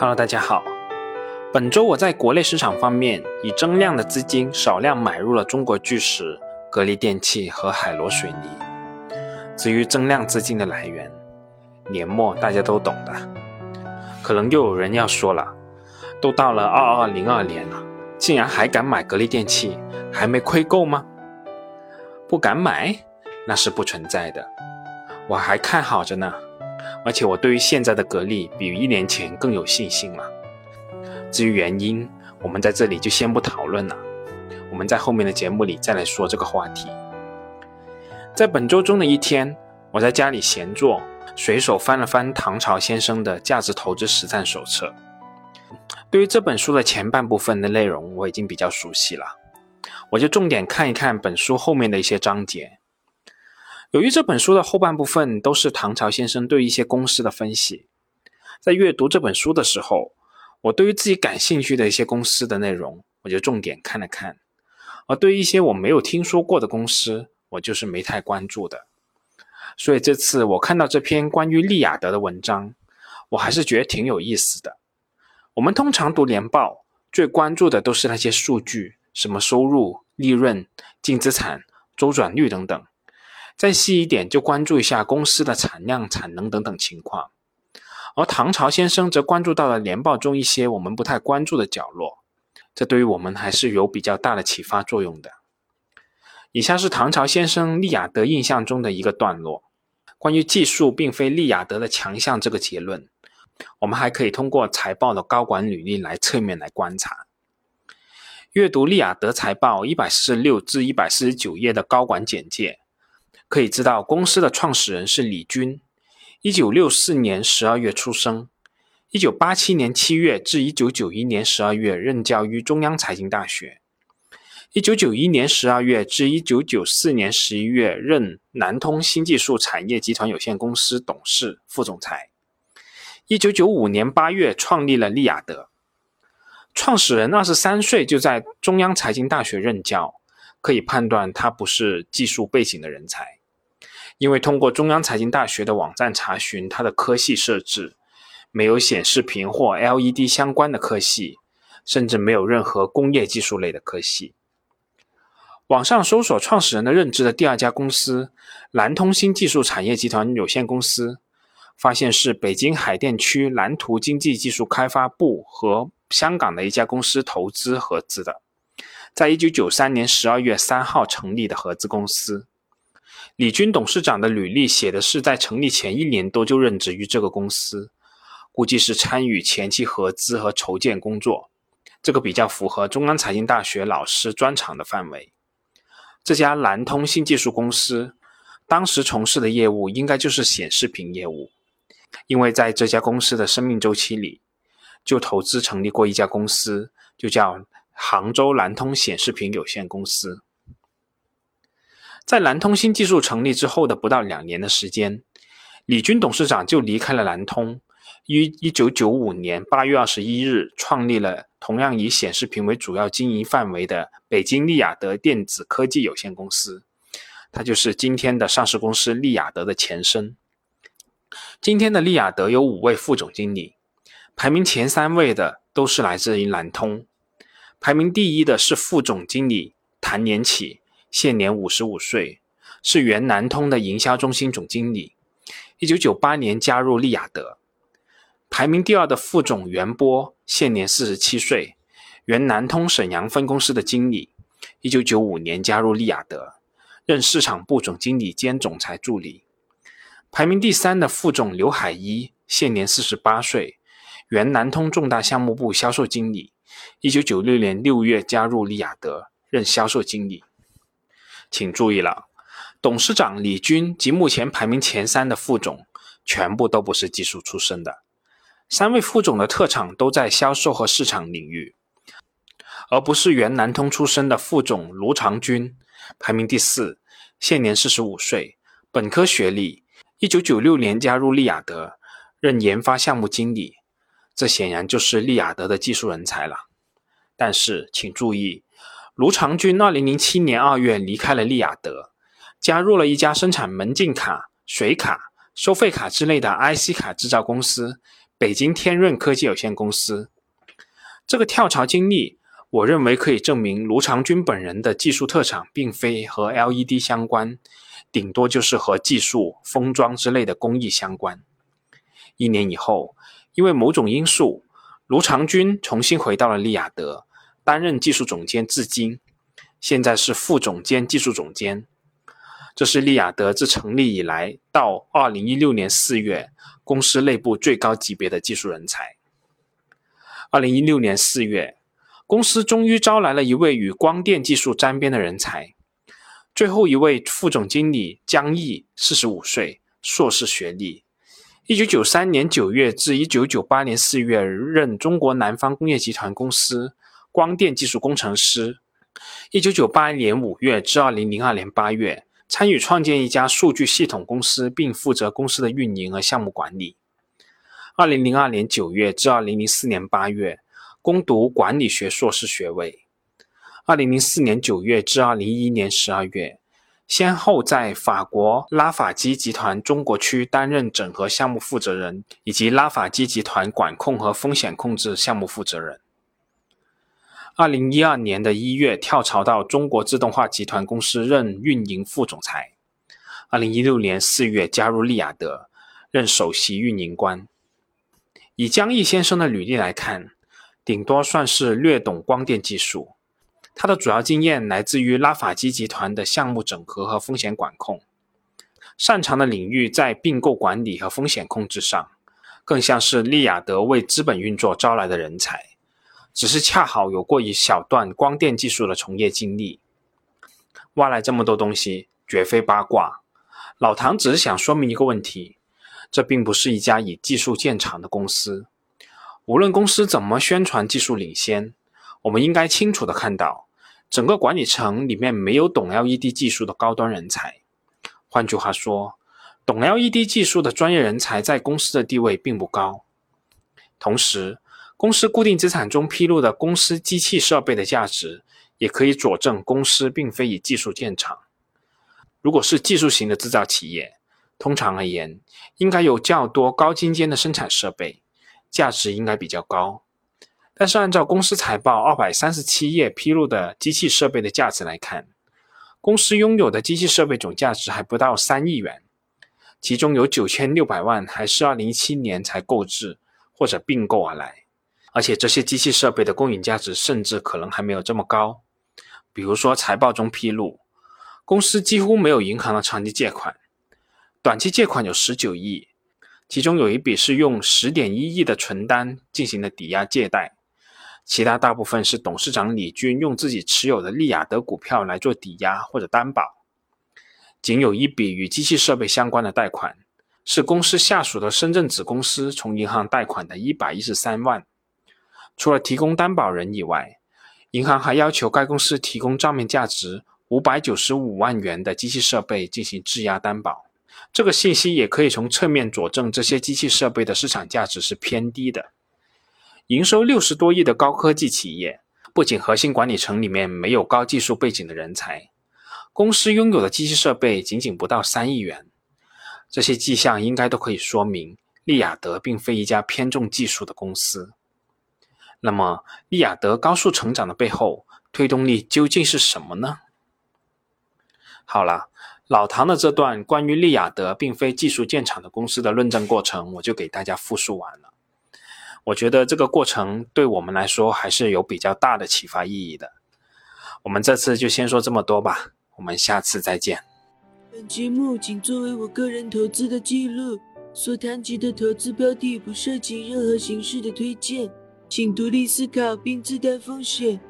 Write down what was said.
Hello，大家好。本周我在国内市场方面以增量的资金少量买入了中国巨石、格力电器和海螺水泥。至于增量资金的来源，年末大家都懂的。可能又有人要说了，都到了二二零二年了，竟然还敢买格力电器，还没亏够吗？不敢买，那是不存在的。我还看好着呢。而且我对于现在的格力比一年前更有信心了。至于原因，我们在这里就先不讨论了，我们在后面的节目里再来说这个话题。在本周中的一天，我在家里闲坐，随手翻了翻唐朝先生的《价值投资实战手册》。对于这本书的前半部分的内容，我已经比较熟悉了，我就重点看一看本书后面的一些章节。由于这本书的后半部分都是唐朝先生对一些公司的分析，在阅读这本书的时候，我对于自己感兴趣的一些公司的内容，我就重点看了看；而对于一些我没有听说过的公司，我就是没太关注的。所以这次我看到这篇关于利雅得的文章，我还是觉得挺有意思的。我们通常读年报，最关注的都是那些数据，什么收入、利润、净资产、周转率等等。再细一点，就关注一下公司的产量、产能等等情况。而唐朝先生则关注到了年报中一些我们不太关注的角落，这对于我们还是有比较大的启发作用的。以下是唐朝先生利雅得印象中的一个段落：关于技术并非利雅得的强项这个结论，我们还可以通过财报的高管履历来侧面来观察。阅读利雅得财报一百四十六至一百四十九页的高管简介。可以知道，公司的创始人是李军，一九六四年十二月出生，一九八七年七月至一九九一年十二月任教于中央财经大学，一九九一年十二月至一九九四年十一月任南通新技术产业集团有限公司董事、副总裁，一九九五年八月创立了利雅得。创始人二十三岁就在中央财经大学任教，可以判断他不是技术背景的人才。因为通过中央财经大学的网站查询，它的科系设置没有显示屏或 LED 相关的科系，甚至没有任何工业技术类的科系。网上搜索创始人的任职的第二家公司蓝通新技术产业集团有限公司，发现是北京海淀区蓝图经济技术开发部和香港的一家公司投资合资的，在一九九三年十二月三号成立的合资公司。李军董事长的履历写的是在成立前一年多就任职于这个公司，估计是参与前期合资和筹建工作，这个比较符合中央财经大学老师专长的范围。这家南通新技术公司当时从事的业务应该就是显示屏业务，因为在这家公司的生命周期里，就投资成立过一家公司，就叫杭州南通显示屏有限公司。在南通新技术成立之后的不到两年的时间，李军董事长就离开了南通，于一九九五年八月二十一日创立了同样以显示屏为主要经营范围的北京利雅得电子科技有限公司，它就是今天的上市公司利雅得的前身。今天的利雅得有五位副总经理，排名前三位的都是来自于南通，排名第一的是副总经理谭年启。现年五十五岁，是原南通的营销中心总经理。一九九八年加入利雅得。排名第二的副总袁波，现年四十七岁，原南通沈阳分公司的经理。一九九五年加入利雅得，任市场部总经理兼总裁助理。排名第三的副总刘海一，现年四十八岁，原南通重大项目部销售经理。一九九六年六月加入利雅得，任销售经理。请注意了，董事长李军及目前排名前三的副总，全部都不是技术出身的。三位副总的特长都在销售和市场领域，而不是原南通出身的副总卢长军，排名第四，现年四十五岁，本科学历，一九九六年加入利雅得，任研发项目经理。这显然就是利雅得的技术人才了。但是，请注意。卢长军二零零七年二月离开了利雅得，加入了一家生产门禁卡、水卡、收费卡之类的 IC 卡制造公司北京天润科技有限公司。这个跳槽经历，我认为可以证明卢长军本人的技术特长并非和 LED 相关，顶多就是和技术、封装之类的工艺相关。一年以后，因为某种因素，卢长军重新回到了利雅得，担任技术总监至今，现在是副总监、技术总监。这是利雅得自成立以来到二零一六年四月，公司内部最高级别的技术人才。二零一六年四月，公司终于招来了一位与光电技术沾边的人才。最后一位副总经理江毅，四十五岁，硕士学历。一九九三年九月至一九九八年四月，任中国南方工业集团公司光电技术工程师。一九九八年五月至二零零二年八月。参与创建一家数据系统公司，并负责公司的运营和项目管理。二零零二年九月至二零零四年八月，攻读管理学硕士学位。二零零四年九月至二零一一年十二月，先后在法国拉法基集团中国区担任整合项目负责人，以及拉法基集团管控和风险控制项目负责人。二零一二年的一月，跳槽到中国自动化集团公司任运营副总裁。二零一六年四月，加入利雅得，任首席运营官。以江毅先生的履历来看，顶多算是略懂光电技术。他的主要经验来自于拉法基集团的项目整合和风险管控，擅长的领域在并购管理和风险控制上，更像是利雅得为资本运作招来的人才。只是恰好有过一小段光电技术的从业经历，挖来这么多东西，绝非八卦。老唐只是想说明一个问题：这并不是一家以技术见长的公司。无论公司怎么宣传技术领先，我们应该清楚的看到，整个管理层里面没有懂 LED 技术的高端人才。换句话说，懂 LED 技术的专业人才在公司的地位并不高。同时，公司固定资产中披露的公司机器设备的价值，也可以佐证公司并非以技术见长。如果是技术型的制造企业，通常而言，应该有较多高精尖的生产设备，价值应该比较高。但是按照公司财报二百三十七页披露的机器设备的价值来看，公司拥有的机器设备总价值还不到三亿元，其中有九千六百万还是二零一七年才购置或者并购而来。而且这些机器设备的公允价值甚至可能还没有这么高。比如说，财报中披露，公司几乎没有银行的长期借款，短期借款有十九亿，其中有一笔是用十点一亿的存单进行的抵押借贷，其他大部分是董事长李军用自己持有的利雅得股票来做抵押或者担保。仅有一笔与机器设备相关的贷款，是公司下属的深圳子公司从银行贷款的一百一十三万。除了提供担保人以外，银行还要求该公司提供账面价值五百九十五万元的机器设备进行质押担保。这个信息也可以从侧面佐证这些机器设备的市场价值是偏低的。营收六十多亿的高科技企业，不仅核心管理层里面没有高技术背景的人才，公司拥有的机器设备仅仅不到三亿元。这些迹象应该都可以说明，利雅得并非一家偏重技术的公司。那么，利雅得高速成长的背后推动力究竟是什么呢？好了，老唐的这段关于利雅得并非技术建厂的公司的论证过程，我就给大家复述完了。我觉得这个过程对我们来说还是有比较大的启发意义的。我们这次就先说这么多吧，我们下次再见。本节目仅作为我个人投资的记录，所谈及的投资标的不涉及任何形式的推荐。请独立思考并自担风险。